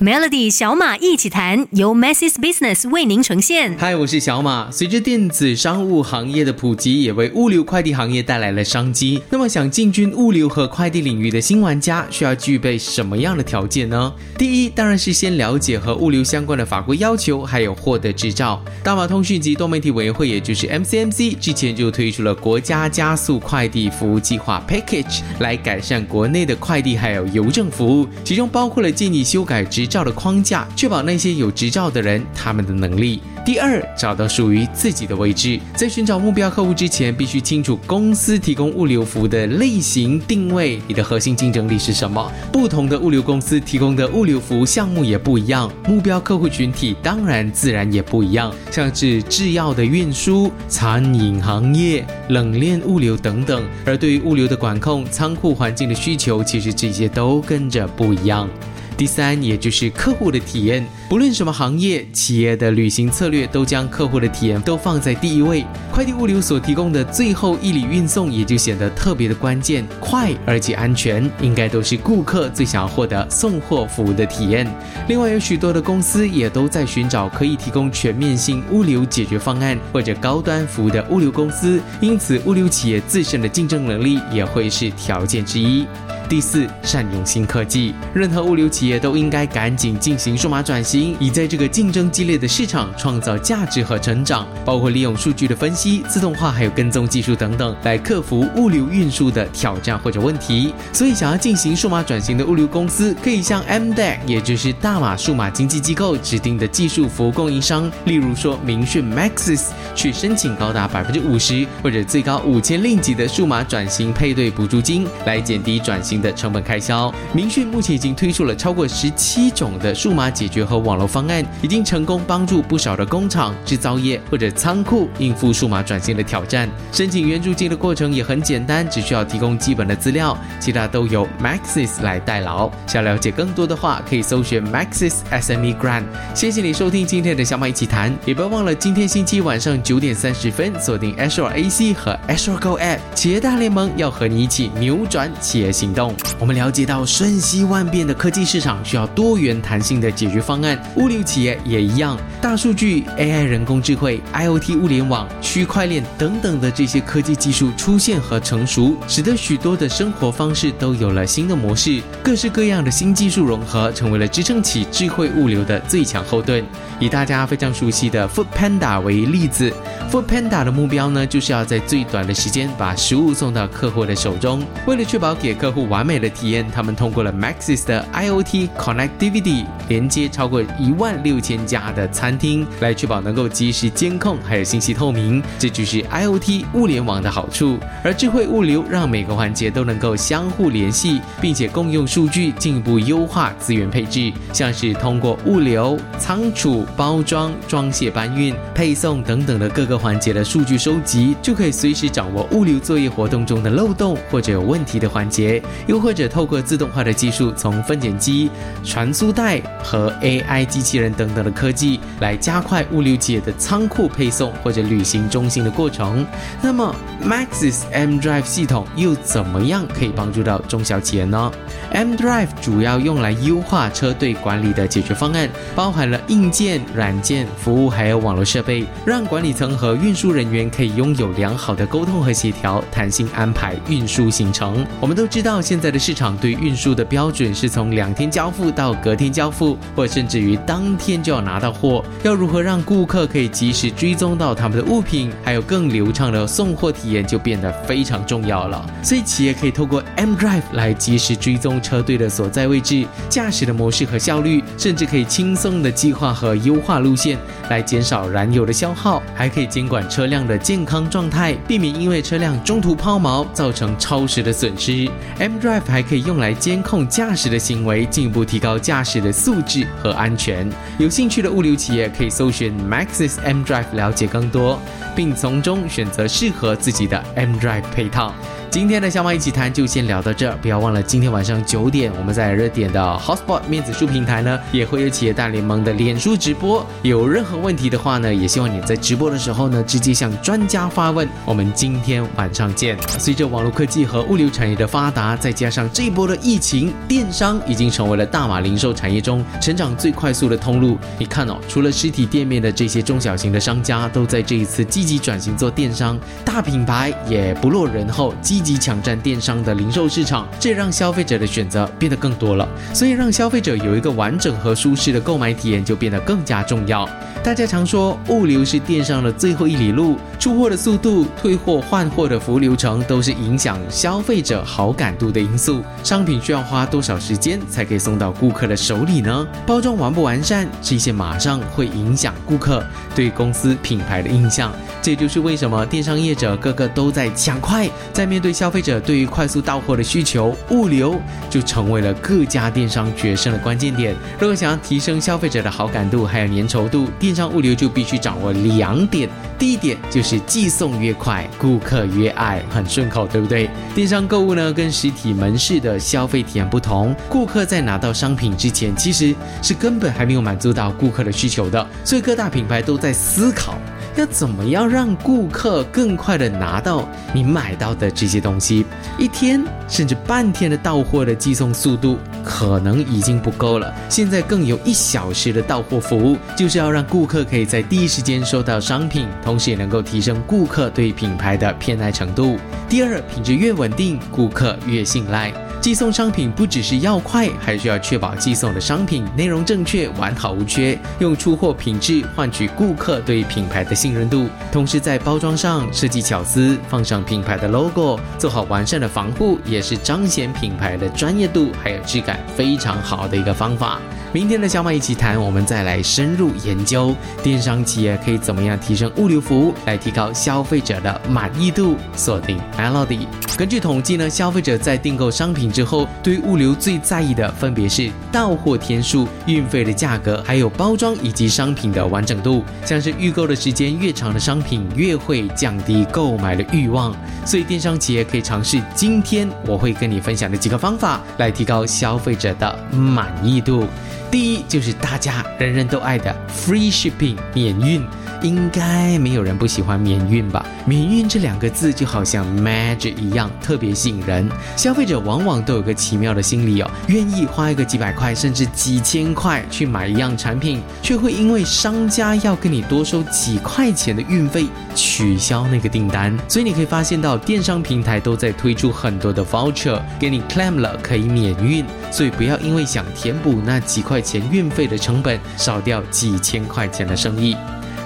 Melody 小马一起谈，由 Masses Business 为您呈现。嗨，我是小马。随着电子商务行业的普及，也为物流快递行业带来了商机。那么，想进军物流和快递领域的新玩家，需要具备什么样的条件呢？第一，当然是先了解和物流相关的法规要求，还有获得执照。大马通讯及多媒体委员会，也就是 MCMC，之前就推出了国家加速快递服务计划 Package，来改善国内的快递还有邮政服务，其中包括了建议修改执。照的框架，确保那些有执照的人他们的能力。第二，找到属于自己的位置。在寻找目标客户之前，必须清楚公司提供物流服务的类型定位，你的核心竞争力是什么。不同的物流公司提供的物流服务项目也不一样，目标客户群体当然自然也不一样，像是制药的运输、餐饮行业、冷链物流等等。而对于物流的管控、仓库环境的需求，其实这些都跟着不一样。第三，也就是客户的体验。不论什么行业，企业的旅行策略都将客户的体验都放在第一位。快递物流所提供的最后一里运送也就显得特别的关键，快而且安全，应该都是顾客最想要获得送货服务的体验。另外，有许多的公司也都在寻找可以提供全面性物流解决方案或者高端服务的物流公司，因此物流企业自身的竞争能力也会是条件之一。第四，善用新科技。任何物流企业都应该赶紧进行数码转型，以在这个竞争激烈的市场创造价值和成长。包括利用数据的分析、自动化还有跟踪技术等等，来克服物流运输的挑战或者问题。所以，想要进行数码转型的物流公司，可以向 MDAC，也就是大马数码经济机构指定的技术服务供应商，例如说明讯 Maxis，去申请高达百分之五十或者最高五千令吉的数码转型配对补助金，来减低转型。的成本开销，明讯目前已经推出了超过十七种的数码解决和网络方案，已经成功帮助不少的工厂、制造业或者仓库应付数码转型的挑战。申请援助金的过程也很简单，只需要提供基本的资料，其他都由 Maxis 来代劳。想了解更多的话，可以搜寻 Maxis SME Grant。谢谢你收听今天的小马一起谈，也不要忘了今天星期晚上九点三十分锁定 Azure AC 和 Azure Go App 企业大联盟，要和你一起扭转企业行动。我们了解到，瞬息万变的科技市场需要多元弹性的解决方案。物流企业也一样，大数据、AI、人工智慧、IoT 物联网、区块链等等的这些科技技术出现和成熟，使得许多的生活方式都有了新的模式。各式各样的新技术融合，成为了支撑起智慧物流的最强后盾。以大家非常熟悉的 Food Panda 为例子，Food Panda 的目标呢，就是要在最短的时间把食物送到客户的手中。为了确保给客户完完美的体验，他们通过了 Maxis 的 IoT Connectivity 连接超过一万六千家的餐厅，来确保能够及时监控，还有信息透明。这就是 IoT 物联网的好处。而智慧物流让每个环节都能够相互联系，并且共用数据，进一步优化资源配置。像是通过物流、仓储、包装、装卸、搬运、配送等等的各个环节的数据收集，就可以随时掌握物流作业活动中的漏洞或者有问题的环节。又或者透过自动化的技术，从分拣机、传输带和 AI 机器人等等的科技，来加快物流企业的仓库配送或者旅行中心的过程。那么，Maxis M Drive 系统又怎么样可以帮助到中小企业呢？M Drive 主要用来优化车队管理的解决方案，包含了硬件、软件、服务还有网络设备，让管理层和运输人员可以拥有良好的沟通和协调，弹性安排运输行程。我们都知道。现现在的市场对运输的标准是从两天交付到隔天交付，或甚至于当天就要拿到货。要如何让顾客可以及时追踪到他们的物品，还有更流畅的送货体验，就变得非常重要了。所以企业可以透过 M Drive 来及时追踪车队的所在位置、驾驶的模式和效率，甚至可以轻松的计划和优化路线，来减少燃油的消耗，还可以监管车辆的健康状态，避免因为车辆中途抛锚造成超时的损失。M Drive 还可以用来监控驾驶的行为，进一步提高驾驶的素质和安全。有兴趣的物流企业可以搜寻 Maxis M Drive 了解更多，并从中选择适合自己的 M Drive 配套。今天的小马一起谈就先聊到这，不要忘了今天晚上九点，我们在热点的 Hotspot 面子书平台呢，也会有企业大联盟的脸书直播。有任何问题的话呢，也希望你在直播的时候呢，直接向专家发问。我们今天晚上见。随着网络科技和物流产业的发达，再加上这一波的疫情，电商已经成为了大马零售产业中成长最快速的通路。你看哦，除了实体店面的这些中小型的商家，都在这一次积极转型做电商，大品牌也不落人后，积极抢占电商的零售市场，这让消费者的选择变得更多了。所以，让消费者有一个完整和舒适的购买体验，就变得更加重要。大家常说，物流是电商的最后一里路，出货的速度、退货换货的服务流程，都是影响消费者好感度的因素。商品需要花多少时间才可以送到顾客的手里呢？包装完不完善，这些马上会影响顾客对公司品牌的印象。这就是为什么电商业者个个都在抢快，在面对消费者对于快速到货的需求，物流就成为了各家电商决胜的关键点。如果想要提升消费者的好感度还有粘稠度，电商物流就必须掌握两点。第一点就是寄送越快，顾客越爱，很顺口，对不对？电商购物呢，跟实体门市的消费体验不同，顾客在拿到商品之前，其实是根本还没有满足到顾客的需求的，所以各大品牌都在思考。要怎么样让顾客更快的拿到你买到的这些东西？一天甚至半天的到货的寄送速度可能已经不够了。现在更有一小时的到货服务，就是要让顾客可以在第一时间收到商品，同时也能够提升顾客对品牌的偏爱程度。第二，品质越稳定，顾客越信赖。寄送商品不只是要快，还需要确保寄送的商品内容正确、完好无缺，用出货品质换取顾客对品牌的信任度。同时，在包装上设计巧思，放上品牌的 logo，做好完善的防护，也是彰显品牌的专业度还有质感非常好的一个方法。明天的小马一起谈，我们再来深入研究电商企业可以怎么样提升物流服务，来提高消费者的满意度。锁定 Melody。根据统计呢，消费者在订购商品之后，对物流最在意的分别是到货天数、运费的价格，还有包装以及商品的完整度。像是预购的时间越长的商品，越会降低购买的欲望。所以电商企业可以尝试今天我会跟你分享的几个方法，来提高消费者的满意度。第一就是大家人人都爱的 free shipping 免运，应该没有人不喜欢免运吧？免运这两个字就好像 magic 一样，特别吸引人。消费者往往都有个奇妙的心理哦，愿意花一个几百块甚至几千块去买一样产品，却会因为商家要跟你多收几块钱的运费，取消那个订单。所以你可以发现到电商平台都在推出很多的 voucher，给你 claim 了可以免运。所以不要因为想填补那几块钱运费的成本，少掉几千块钱的生意。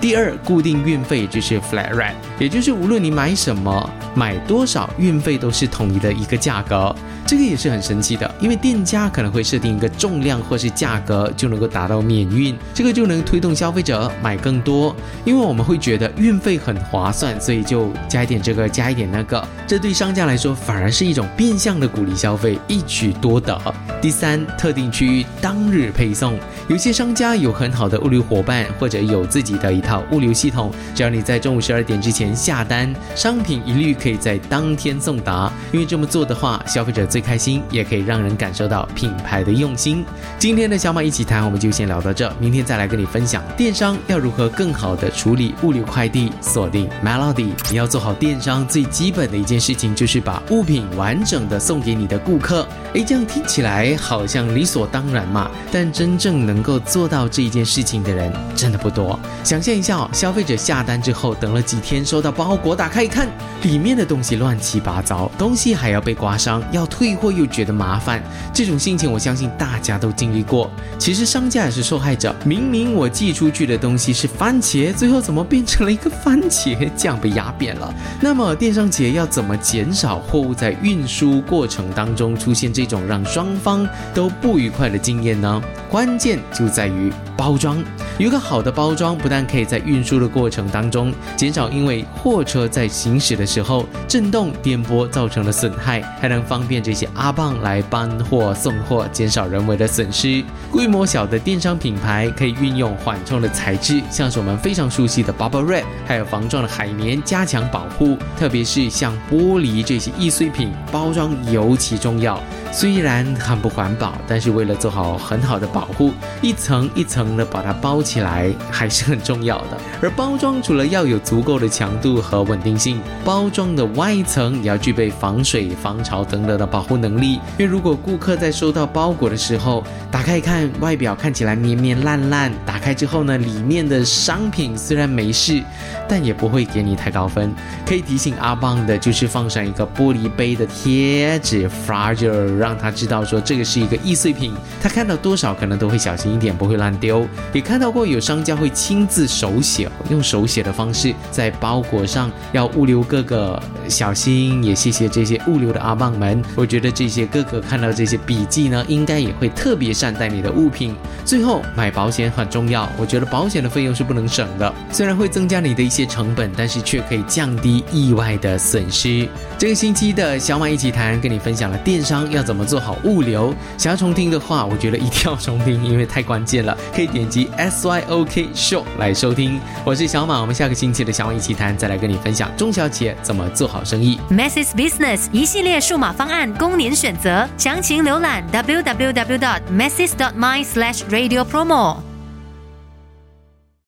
第二，固定运费就是 flat rate，也就是无论你买什么、买多少，运费都是统一的一个价格。这个也是很神奇的，因为店家可能会设定一个重量或是价格，就能够达到免运，这个就能推动消费者买更多。因为我们会觉得运费很划算，所以就加一点这个，加一点那个。这对商家来说反而是一种变相的鼓励消费，一举多得。第三，特定区域当日配送，有些商家有很好的物流伙伴，或者有自己的一套物流系统，只要你在中午十二点之前下单，商品一律可以在当天送达。因为这么做的话，消费者。最开心，也可以让人感受到品牌的用心。今天的小马一起谈，我们就先聊到这，明天再来跟你分享电商要如何更好的处理物流快递。锁定 Melody，你要做好电商最基本的一件事情，就是把物品完整的送给你的顾客。诶，这样听起来好像理所当然嘛，但真正能够做到这一件事情的人真的不多。想象一下哦，消费者下单之后，等了几天收收到包裹，打开一看，里面的东西乱七八糟，东西还要被刮伤，要退。退货又觉得麻烦，这种心情我相信大家都经历过。其实商家也是受害者，明明我寄出去的东西是番茄，最后怎么变成了一个番茄酱被压扁了？那么电商企业要怎么减少货物在运输过程当中出现这种让双方都不愉快的经验呢？关键就在于包装。有一个好的包装，不但可以在运输的过程当中减少因为货车在行驶的时候震动颠簸造成的损害，还能方便这些阿棒来搬货送货，减少人为的损失。规模小的电商品牌可以运用缓冲的材质，像是我们非常熟悉的 Bubble Wrap，还有防撞的海绵，加强保护。特别是像玻璃这些易碎品，包装尤其重要。虽然很不环保，但是为了做好很好的保护，一层一层的把它包起来还是很重要的。而包装除了要有足够的强度和稳定性，包装的外层也要具备防水、防潮等等的保护能力。因为如果顾客在收到包裹的时候，打开一看，外表看起来绵绵烂烂，打开之后呢，里面的商品虽然没事，但也不会给你太高分。可以提醒阿棒的就是放上一个玻璃杯的贴纸，fragile。让他知道说这个是一个易碎品，他看到多少可能都会小心一点，不会乱丢。也看到过有商家会亲自手写，用手写的方式在包裹上要物流哥哥小心。也谢谢这些物流的阿棒们，我觉得这些哥哥看到这些笔记呢，应该也会特别善待你的物品。最后买保险很重要，我觉得保险的费用是不能省的，虽然会增加你的一些成本，但是却可以降低意外的损失。这个星期的小马一起谈，跟你分享了电商要怎么做好物流。想要重听的话，我觉得一定要重听，因为太关键了。可以点击 S Y O K Show 来收听。我是小马，我们下个星期的小马一起谈，再来跟你分享中小企业怎么做好生意。Masses Business 一系列数码方案供您选择，详情浏览 w w w. dot masses dot my slash radio promo。